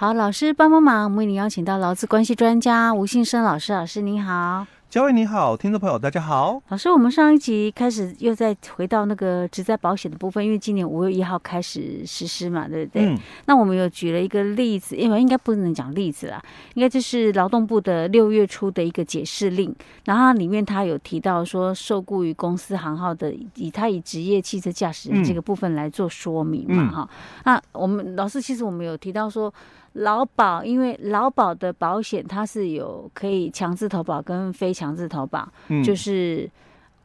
好，老师帮帮忙，我们为您邀请到劳资关系专家吴信生老师，老师您好。嘉惠你好，听众朋友大家好。老师，我们上一集开始又再回到那个职灾保险的部分，因为今年五月一号开始实施嘛，对不对？嗯。那我们有举了一个例子，因为应该不能讲例子啦，应该就是劳动部的六月初的一个解释令，然后里面他有提到说，受雇于公司行号的，以他以职业汽车驾驶人这个部分来做说明嘛，哈、嗯。那我们老师其实我们有提到说。劳保，因为劳保的保险它是有可以强制投保跟非强制投保，嗯、就是。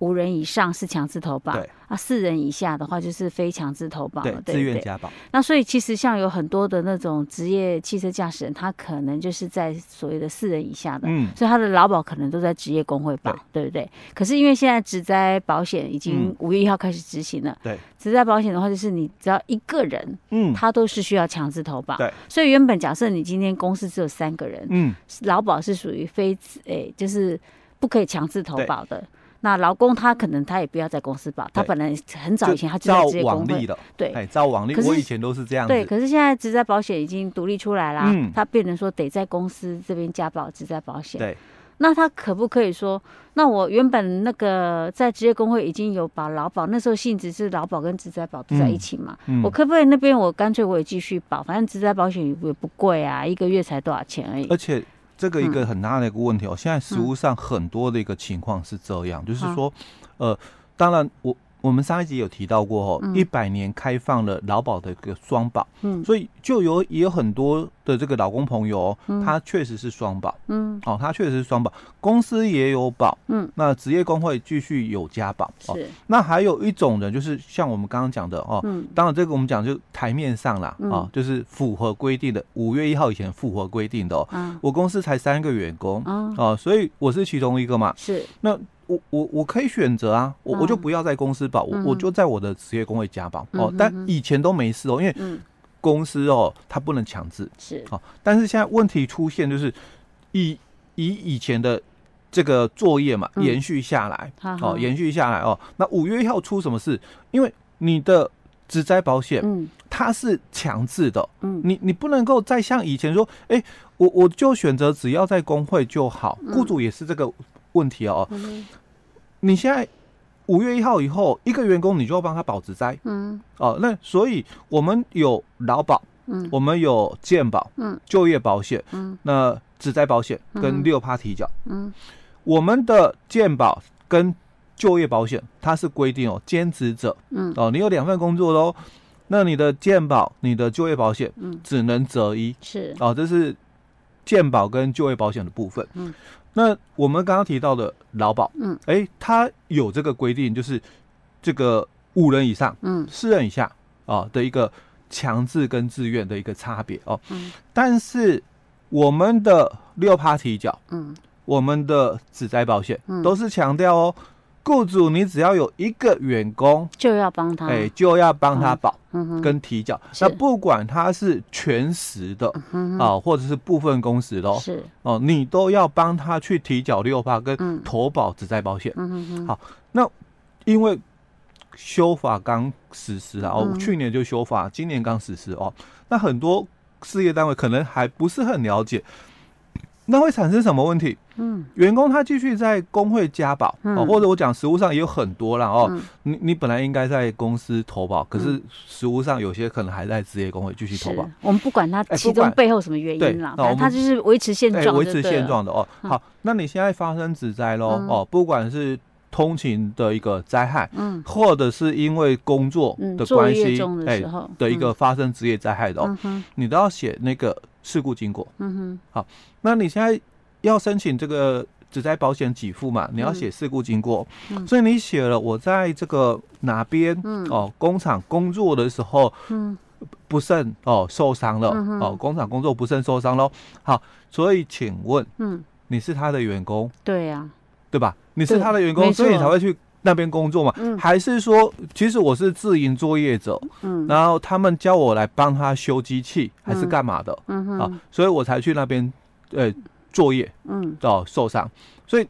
五人以上是强制投保，对啊，四人以下的话就是非强制投保，对，自愿加保。那所以其实像有很多的那种职业汽车驾驶人，他可能就是在所谓的四人以下的，嗯，所以他的劳保可能都在职业工会保，对，对不对？可是因为现在职灾保险已经五月一号开始执行了，对，职灾保险的话就是你只要一个人，嗯，他都是需要强制投保，对。所以原本假设你今天公司只有三个人，嗯，劳保是属于非，诶，就是不可以强制投保的。那劳工他可能他也不要在公司保，他本来很早以前他就在职业工会，对，哎，照往例，我以前都是这样子。对，可是现在职灾保险已经独立出来啦，嗯，他变成说得在公司这边加保职灾保险。对，那他可不可以说，那我原本那个在职业工会已经有保劳保，那时候性质是劳保跟职灾保都在一起嘛，嗯，我可不可以那边我干脆我也继续保，反正职灾保险也不贵啊，一个月才多少钱而已，而且。这个一个很大的一个问题哦，嗯、现在实物上很多的一个情况是这样，嗯、就是说，呃，当然我。我们上一集有提到过哦，一百年开放了劳保的一个双保，嗯，所以就有也有很多的这个老公朋友，他确实是双保，嗯，哦，他确实是双保，公司也有保，嗯，那职业工会继续有加保，是。那还有一种人，就是像我们刚刚讲的哦，当然这个我们讲就台面上啦，啊，就是符合规定的，五月一号以前符合规定的哦，我公司才三个员工，哦，所以我是其中一个嘛，是。那我我我可以选择啊，我我就不要在公司保，我我就在我的职业工会加保哦。但以前都没事哦，因为公司哦，它不能强制是哦。但是现在问题出现，就是以以以前的这个作业嘛，延续下来哦，延续下来哦。那五月一号出什么事？因为你的职灾保险，它是强制的，嗯，你你不能够再像以前说，哎，我我就选择只要在工会就好，雇主也是这个。问题哦，嗯、你现在五月一号以后，一个员工你就要帮他保职灾，嗯，哦，那所以我们有劳保，嗯，我们有健保，嗯，就业保险，嗯，那职灾保险跟六趴提缴，嗯，我们的健保跟就业保险它是规定哦，兼职者，嗯，哦，你有两份工作喽，那你的健保、你的就业保险，嗯，只能择一，是，哦，这是健保跟就业保险的部分，嗯。那我们刚刚提到的劳保，嗯，哎，它有这个规定，就是这个五人以上，嗯，四人以下啊的一个强制跟自愿的一个差别哦，嗯，但是我们的六趴提缴，嗯，我们的指灾保险，嗯，都是强调哦。雇主，你只要有一个员工，就要帮他，哎，就要帮他保跟提缴。那不管他是全时的啊，或者是部分工时的，是。哦，你都要帮他去提缴六趴跟投保只在保险。好，那因为修法刚实施了哦，去年就修法，今年刚实施哦，那很多事业单位可能还不是很了解。那会产生什么问题？嗯，员工他继续在工会加保，嗯、哦，或者我讲实务上也有很多啦哦，嗯、你你本来应该在公司投保，可是实务上有些可能还在职业工会继续投保。我们不管他其中背后什么原因啦，反正他就是维持现状，维持现状的哦。好，那你现在发生职灾喽，嗯、哦，不管是通勤的一个灾害，嗯，或者是因为工作的关系，哎、嗯，的一个发生职业灾害的哦，嗯、你都要写那个。事故经过，嗯哼，好，那你现在要申请这个职灾保险给付嘛？你要写事故经过，嗯、所以你写了我在这个哪边、嗯、哦工厂工作的时候，嗯，不慎哦受伤了，嗯、哦工厂工作不慎受伤喽。好，所以请问，嗯，你是他的员工？对呀、啊，对吧？你是他的员工，所以你才会去。那边工作嘛，嗯、还是说，其实我是自营作业者，嗯，然后他们叫我来帮他修机器，还是干嘛的，嗯哼，啊，所以我才去那边，呃，作业，嗯，到受伤，所以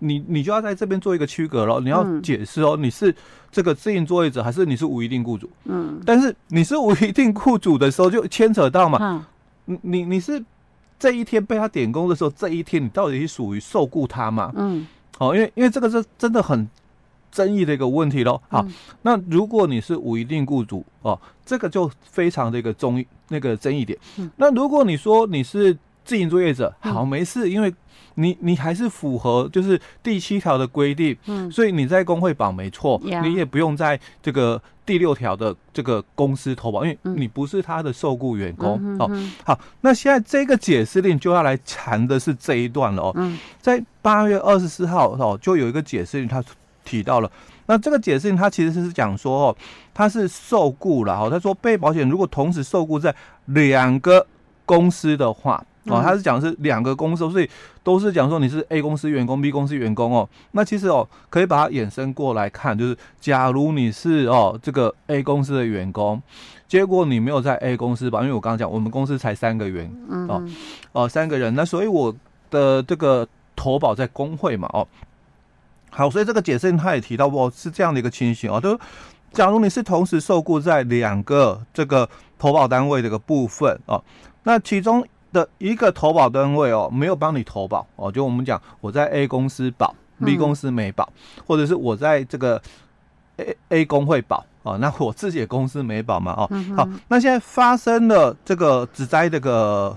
你你就要在这边做一个区隔咯，你要解释哦，你是这个自营作业者，还是你是无一定雇主，嗯，但是你是无一定雇主的时候，就牵扯到嘛，你你你是这一天被他点工的时候，这一天你到底是属于受雇他嘛？嗯，哦，因为因为这个是真的很争议的一个问题喽。好，嗯、那如果你是无一定雇主哦，这个就非常的一个中那个争议点。嗯、那如果你说你是自营作业者，好，没事，因为你你还是符合就是第七条的规定，嗯，所以你在工会保没错，嗯、你也不用在这个第六条的这个公司投保，因为你不是他的受雇员工，嗯、哦。好，那现在这个解释令就要来谈的是这一段了哦，嗯，在八月二十四号哦，就有一个解释令，他提到了，那这个解释令他其实是讲说哦，他是受雇了哦，他说被保险如果同时受雇在两个公司的话。哦，他是讲的是两个公司，所以都是讲说你是 A 公司员工、B 公司员工哦。那其实哦，可以把它衍生过来看，就是假如你是哦这个 A 公司的员工，结果你没有在 A 公司吧？因为我刚刚讲我们公司才三个员哦哦三个人，那所以我的这个投保在工会嘛哦。好，所以这个解释他也提到过是这样的一个情形哦，就假如你是同时受雇在两个这个投保单位的一个部分哦，那其中。的一个投保单位哦，没有帮你投保哦，就我们讲我在 A 公司保，B 公司没保，嗯、或者是我在这个 A A 工会保哦，那我自己的公司没保嘛哦，嗯、好，那现在发生了这个只灾这个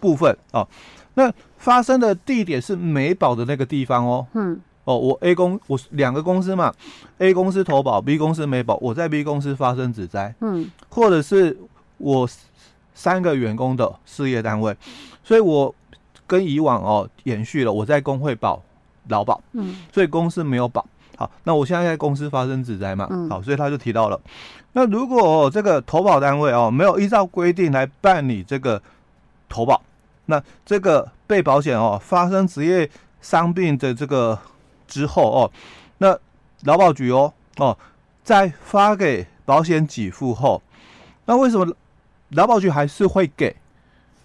部分哦，那发生的地点是没保的那个地方哦，嗯，哦，我 A 公我两个公司嘛，A 公司投保，B 公司没保，我在 B 公司发生职灾，嗯，或者是我。三个员工的事业单位，所以我跟以往哦延续了，我在工会保劳保，嗯，所以公司没有保。好，那我现在在公司发生职灾嘛，嗯，好，所以他就提到了，那如果这个投保单位哦没有依照规定来办理这个投保，那这个被保险哦发生职业伤病的这个之后哦，那劳保局哦哦在发给保险给付后，那为什么？劳保局还是会给，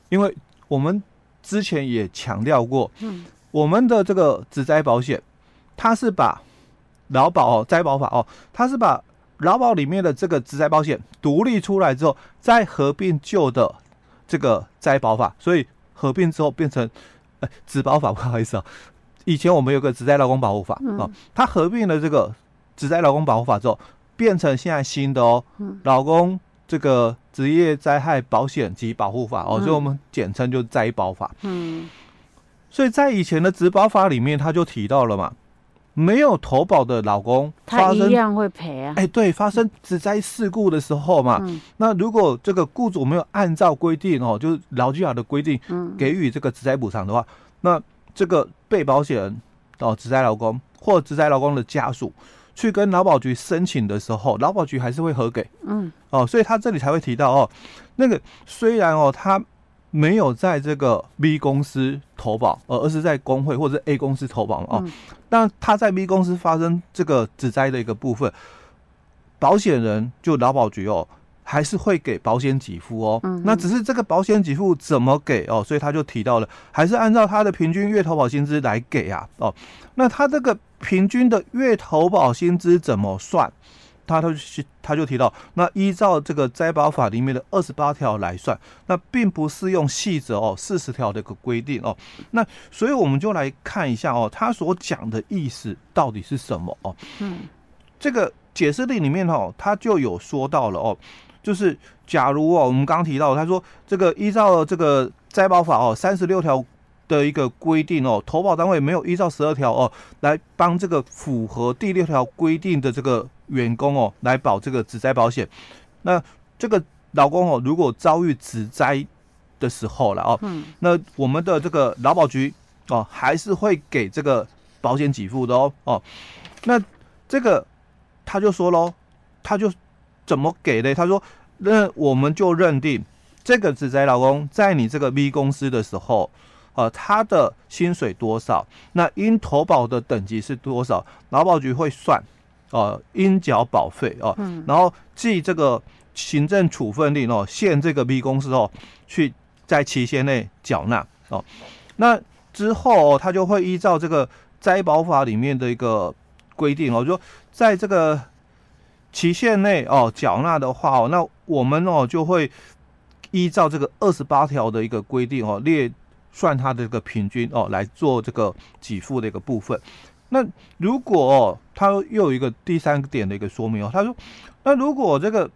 因为我们之前也强调过，嗯，我们的这个职灾保险，它是把劳保哦灾保法哦，它是把劳保里面的这个职灾保险独立出来之后，再合并旧的这个灾保法，所以合并之后变成哎职保法，不好意思啊，以前我们有个职灾劳工保护法啊，嗯，它合并了这个职灾劳工保护法之后，变成现在新的哦，劳工。这个职业灾害保险及保护法哦，所以我们简称就灾保法。嗯，所以在以前的职保法里面，他就提到了嘛，没有投保的劳工，他一样会赔啊。哎，对，发生职灾事故的时候嘛，嗯、那如果这个雇主没有按照规定哦，就是劳基法的规定，给予这个职灾补偿的话，嗯、那这个被保险人哦，职灾劳工或职灾劳工的家属。去跟劳保局申请的时候，劳保局还是会核给，嗯，哦，所以他这里才会提到哦，那个虽然哦，他没有在这个 B 公司投保，呃，而是在工会或者 A 公司投保哦，嗯、但他在 B 公司发生这个职灾的一个部分，保险人就劳保局哦。还是会给保险给付哦，嗯、那只是这个保险给付怎么给哦，所以他就提到了，还是按照他的平均月投保薪资来给啊哦。那他这个平均的月投保薪资怎么算？他他他就提到，那依照这个灾保法里面的二十八条来算，那并不适用细则哦四十条的一个规定哦。那所以我们就来看一下哦，他所讲的意思到底是什么哦？嗯，这个解释令里面哦，他就有说到了哦。就是，假如哦，我们刚刚提到，他说这个依照这个灾保法哦三十六条的一个规定哦，投保单位没有依照十二条哦来帮这个符合第六条规定的这个员工哦来保这个职灾保险，那这个劳工哦如果遭遇职灾的时候了哦，嗯，那我们的这个劳保局哦还是会给这个保险给付的哦哦，那这个他就说喽，他就。怎么给嘞？他说：“那我们就认定这个职灾劳工在你这个 B 公司的时候，呃，他的薪水多少？那应投保的等级是多少？劳保局会算，呃，应缴保费哦，呃、然后记这个行政处分令哦，限这个 B 公司哦，去在期限内缴纳哦。那之后哦，他就会依照这个灾保法里面的一个规定哦，就说在这个。”期限内哦缴纳的话哦，那我们哦就会依照这个二十八条的一个规定哦，列算他的这个平均哦来做这个给付的一个部分。那如果哦，他又有一个第三点的一个说明哦，他说，那如果这个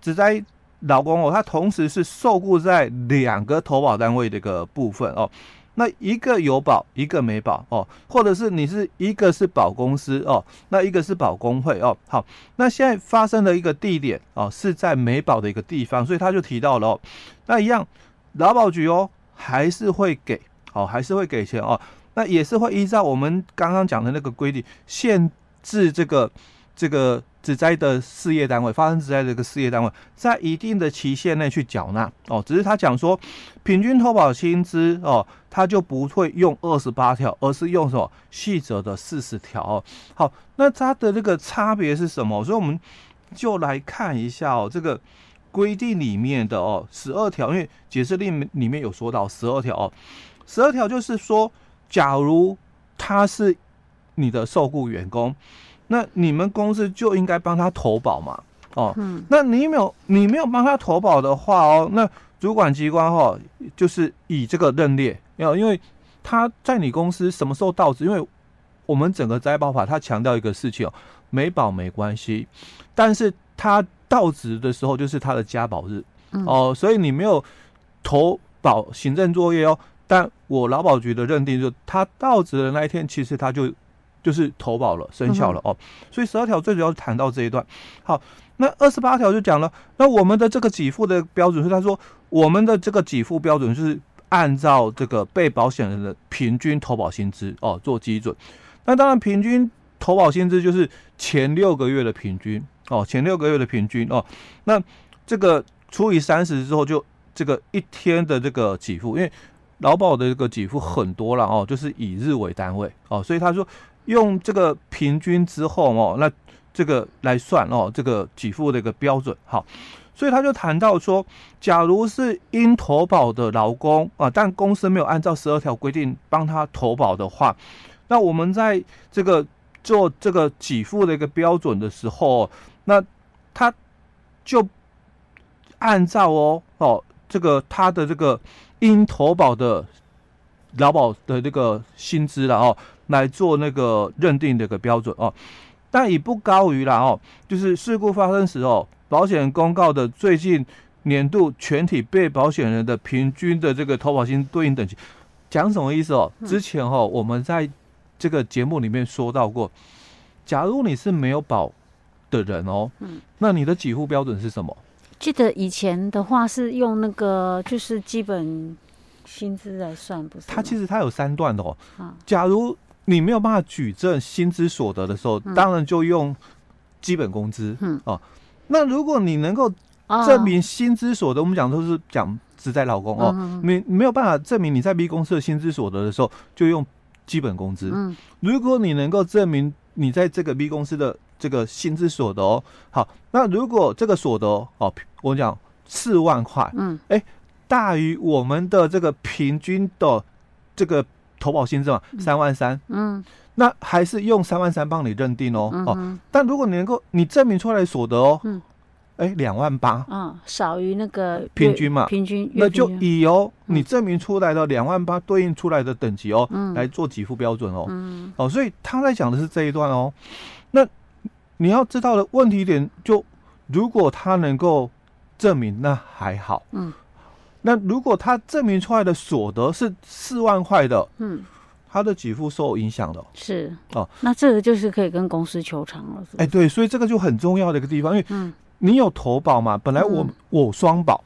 职灾劳工哦，他同时是受雇在两个投保单位的一个部分哦。那一个有保，一个没保哦，或者是你是一个是保公司哦，那一个是保工会哦。好，那现在发生的一个地点哦，是在没保的一个地方，所以他就提到了哦，那一样劳保局哦，还是会给哦，还是会给钱哦，那也是会依照我们刚刚讲的那个规定，限制这个这个。职灾的事业单位发生职灾的这个事业单位，在一定的期限内去缴纳哦。只是他讲说，平均投保薪资哦，他就不会用二十八条，而是用什么细则的四十条哦。好，那它的这个差别是什么？所以我们就来看一下哦，这个规定里面的哦十二条，因为解释令里面有说到十二条哦，十二条就是说，假如他是你的受雇员工。那你们公司就应该帮他投保嘛，哦，嗯，那你没有你没有帮他投保的话哦，那主管机关哈就是以这个认列，要因为他在你公司什么时候到职？因为我们整个灾保法它强调一个事情哦，没保没关系，但是他到职的时候就是他的加保日哦，所以你没有投保行政作业哦，但我劳保局的认定就他到职的那一天，其实他就。就是投保了，生效了哦，所以十二条最主要是谈到这一段。好，那二十八条就讲了，那我们的这个给付的标准是，他说我们的这个给付标准是按照这个被保险人的平均投保薪资哦做基准。那当然，平均投保薪资就是前六个月的平均哦，前六个月的平均哦。那这个除以三十之后，就这个一天的这个给付，因为劳保的这个给付很多了哦，就是以日为单位哦，所以他说。用这个平均之后哦，那这个来算哦，这个给付的一个标准好，所以他就谈到说，假如是应投保的劳工啊，但公司没有按照十二条规定帮他投保的话，那我们在这个做这个给付的一个标准的时候，那他就按照哦哦这个他的这个应投保的劳保的这个薪资了哦。来做那个认定的一个标准哦，但已不高于啦哦，就是事故发生时哦，保险公告的最近年度全体被保险人的平均的这个投保金对应等级，讲什么意思哦？之前哦，我们在这个节目里面说到过，假如你是没有保的人哦，嗯，那你的给付标准是什么？记得以前的话是用那个就是基本薪资来算，不是？它其实它有三段的哦，假如。你没有办法举证薪资所得的时候，当然就用基本工资。嗯哦，那如果你能够证明薪资所得，我们讲都是讲只在劳工哦，你没有办法证明你在 B 公司的薪资所得的时候，就用基本工资。嗯，如果你能够证明你在这个 B 公司的这个薪资所得哦，好，那如果这个所得哦，我讲四万块，嗯，哎，大于我们的这个平均的这个。投保薪资嘛，三万三，嗯，那还是用三万三帮你认定哦，嗯、哦，但如果你能够你证明出来所得哦，嗯，哎，两万八，嗯，少于那个平均嘛，平均，那就以哦，你证明出来的两万八对应出来的等级哦，嗯，来做给付标准哦，嗯，哦，所以他在讲的是这一段哦，那你要知道的问题点就，如果他能够证明，那还好，嗯。那如果他证明出来的所得是四万块的，嗯，他的给付受影响的，是。哦，那这个就是可以跟公司求偿了？哎，对，所以这个就很重要的一个地方，因为嗯，你有投保嘛，本来我、嗯、我双保，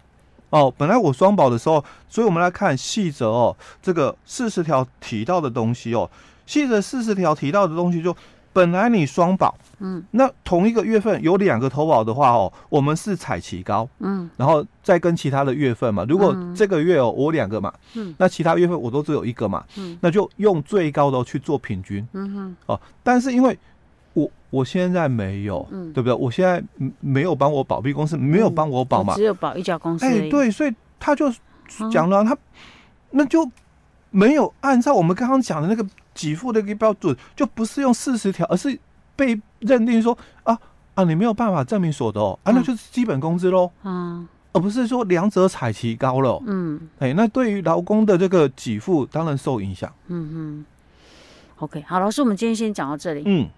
哦，本来我双保的时候，所以我们来看细则哦，这个四十条提到的东西哦，细则四十条提到的东西就。本来你双保，嗯，那同一个月份有两个投保的话哦，我们是采其高，嗯，然后再跟其他的月份嘛，如果这个月哦我两个嘛，嗯，那其他月份我都只有一个嘛，嗯，那就用最高的去做平均，嗯哼，哦，但是因为我我现在没有，嗯，对不对？我现在没有帮我保庇公司没有帮我保嘛，只有保一家公司，哎，对，所以他就讲了，他那就没有按照我们刚刚讲的那个。给付的一个标准就不是用四十条，而是被认定说啊啊，你没有办法证明所得哦，啊，那就是基本工资喽，啊，而不是说两者采齐高了，嗯，哎，那对于劳工的这个给付当然受影响，嗯哼，OK，好，老师，我们今天先讲到这里，嗯。